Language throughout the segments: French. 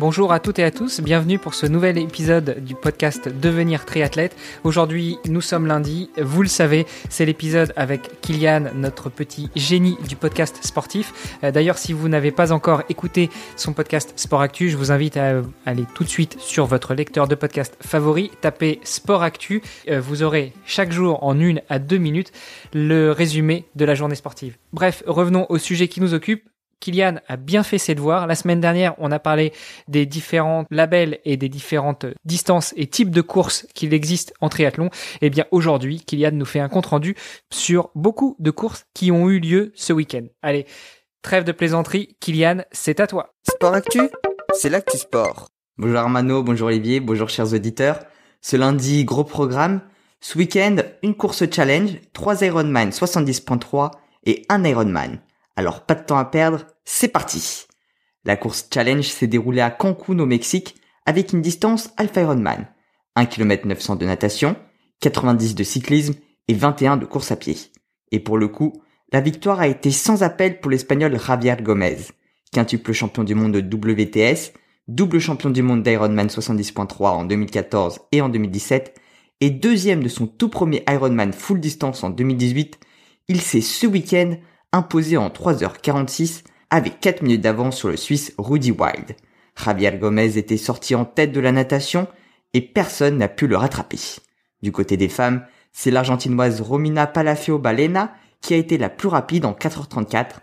Bonjour à toutes et à tous, bienvenue pour ce nouvel épisode du podcast Devenir triathlète. Aujourd'hui, nous sommes lundi, vous le savez, c'est l'épisode avec Kylian, notre petit génie du podcast sportif. Euh, d'ailleurs, si vous n'avez pas encore écouté son podcast Sport Actu, je vous invite à aller tout de suite sur votre lecteur de podcast favori, tapez Sport Actu. Euh, vous aurez chaque jour en une à deux minutes le résumé de la journée sportive. Bref, revenons au sujet qui nous occupe. Kylian a bien fait ses devoirs. La semaine dernière, on a parlé des différents labels et des différentes distances et types de courses qu'il existe en triathlon. Et eh bien aujourd'hui, Kylian nous fait un compte rendu sur beaucoup de courses qui ont eu lieu ce week-end. Allez, trêve de plaisanterie, Kylian, c'est à toi. Sport Actu, c'est l'actu sport. Bonjour Armano, bonjour Olivier, bonjour chers auditeurs. Ce lundi, gros programme. Ce week-end, une course challenge, 3 Ironman 70.3 et un Ironman. Alors pas de temps à perdre, c'est parti. La course challenge s'est déroulée à Cancun au Mexique avec une distance Alpha Ironman, 1 km 900 de natation, 90 de cyclisme et 21 de course à pied. Et pour le coup, la victoire a été sans appel pour l'espagnol Javier Gomez, quintuple champion du monde de WTS, double champion du monde d'Ironman 70.3 en 2014 et en 2017, et deuxième de son tout premier Ironman full distance en 2018, il s'est ce week-end imposé en 3h46 avec 4 minutes d'avance sur le Suisse Rudy Wild. Javier Gomez était sorti en tête de la natation et personne n'a pu le rattraper. Du côté des femmes, c'est l'argentinoise Romina Palacio Balena qui a été la plus rapide en 4h34.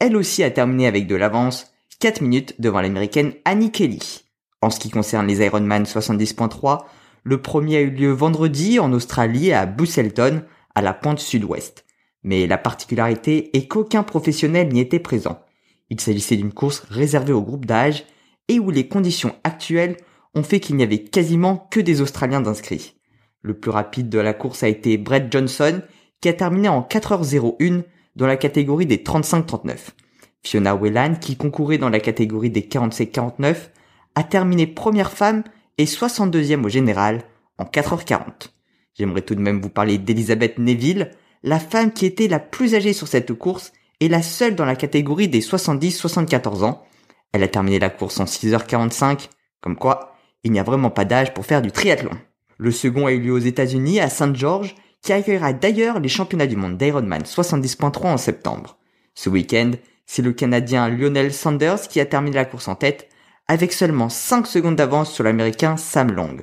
Elle aussi a terminé avec de l'avance, 4 minutes devant l'américaine Annie Kelly. En ce qui concerne les Ironman 70.3, le premier a eu lieu vendredi en Australie à Busselton, à la pointe sud-ouest. Mais la particularité est qu'aucun professionnel n'y était présent. Il s'agissait d'une course réservée au groupe d'âge et où les conditions actuelles ont fait qu'il n'y avait quasiment que des Australiens d'inscrits. Le plus rapide de la course a été Brett Johnson qui a terminé en 4h01 dans la catégorie des 35-39. Fiona Whelan qui concourait dans la catégorie des 47-49 a terminé première femme et 62e au général en 4h40. J'aimerais tout de même vous parler d'Elizabeth Neville, la femme qui était la plus âgée sur cette course est la seule dans la catégorie des 70-74 ans. Elle a terminé la course en 6h45, comme quoi il n'y a vraiment pas d'âge pour faire du triathlon. Le second a eu lieu aux États-Unis à Saint George, qui accueillera d'ailleurs les championnats du monde d'Ironman 70.3 en septembre. Ce week-end, c'est le Canadien Lionel Sanders qui a terminé la course en tête, avec seulement 5 secondes d'avance sur l'Américain Sam Long.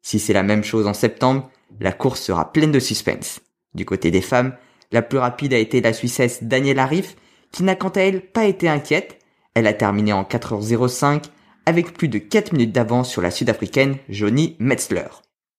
Si c'est la même chose en septembre, la course sera pleine de suspense. Du côté des femmes, la plus rapide a été la Suissesse Daniela Riff, qui n'a quant à elle pas été inquiète. Elle a terminé en 4h05 avec plus de 4 minutes d'avance sur la Sud-Africaine Johnny Metzler.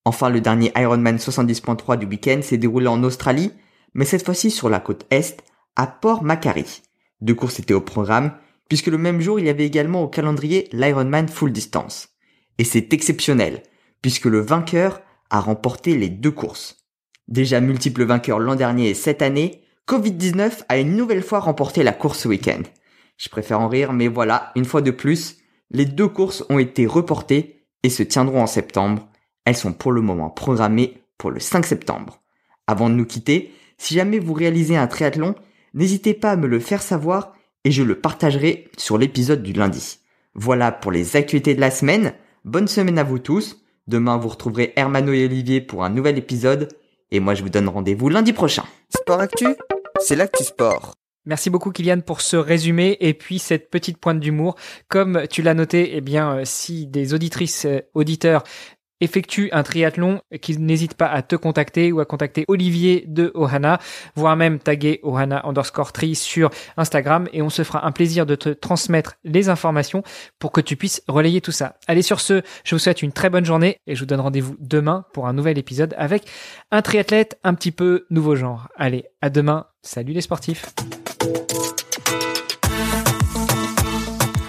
Enfin, le dernier Ironman 70.3 du week-end s'est déroulé en Australie, mais cette fois-ci sur la côte Est, à Port Macquarie. Deux courses étaient au programme, puisque le même jour il y avait également au calendrier l'Ironman Full Distance. Et c'est exceptionnel, puisque le vainqueur a remporté les deux courses. Déjà multiple vainqueur l'an dernier et cette année, Covid-19 a une nouvelle fois remporté la course week-end. Je préfère en rire, mais voilà, une fois de plus, les deux courses ont été reportées et se tiendront en septembre. Elles sont pour le moment programmées pour le 5 septembre. Avant de nous quitter, si jamais vous réalisez un triathlon, n'hésitez pas à me le faire savoir et je le partagerai sur l'épisode du lundi. Voilà pour les actualités de la semaine. Bonne semaine à vous tous. Demain, vous retrouverez Hermano et Olivier pour un nouvel épisode. Et moi, je vous donne rendez-vous lundi prochain. Sport Actu, c'est l'actu sport. Merci beaucoup Kylian pour ce résumé et puis cette petite pointe d'humour. Comme tu l'as noté, eh bien, euh, si des auditrices, euh, auditeurs effectue un triathlon, qu'il n'hésite pas à te contacter ou à contacter Olivier de Ohana, voire même taguer Ohana underscore tri sur Instagram et on se fera un plaisir de te transmettre les informations pour que tu puisses relayer tout ça. Allez sur ce, je vous souhaite une très bonne journée et je vous donne rendez-vous demain pour un nouvel épisode avec un triathlète un petit peu nouveau genre. Allez, à demain. Salut les sportifs.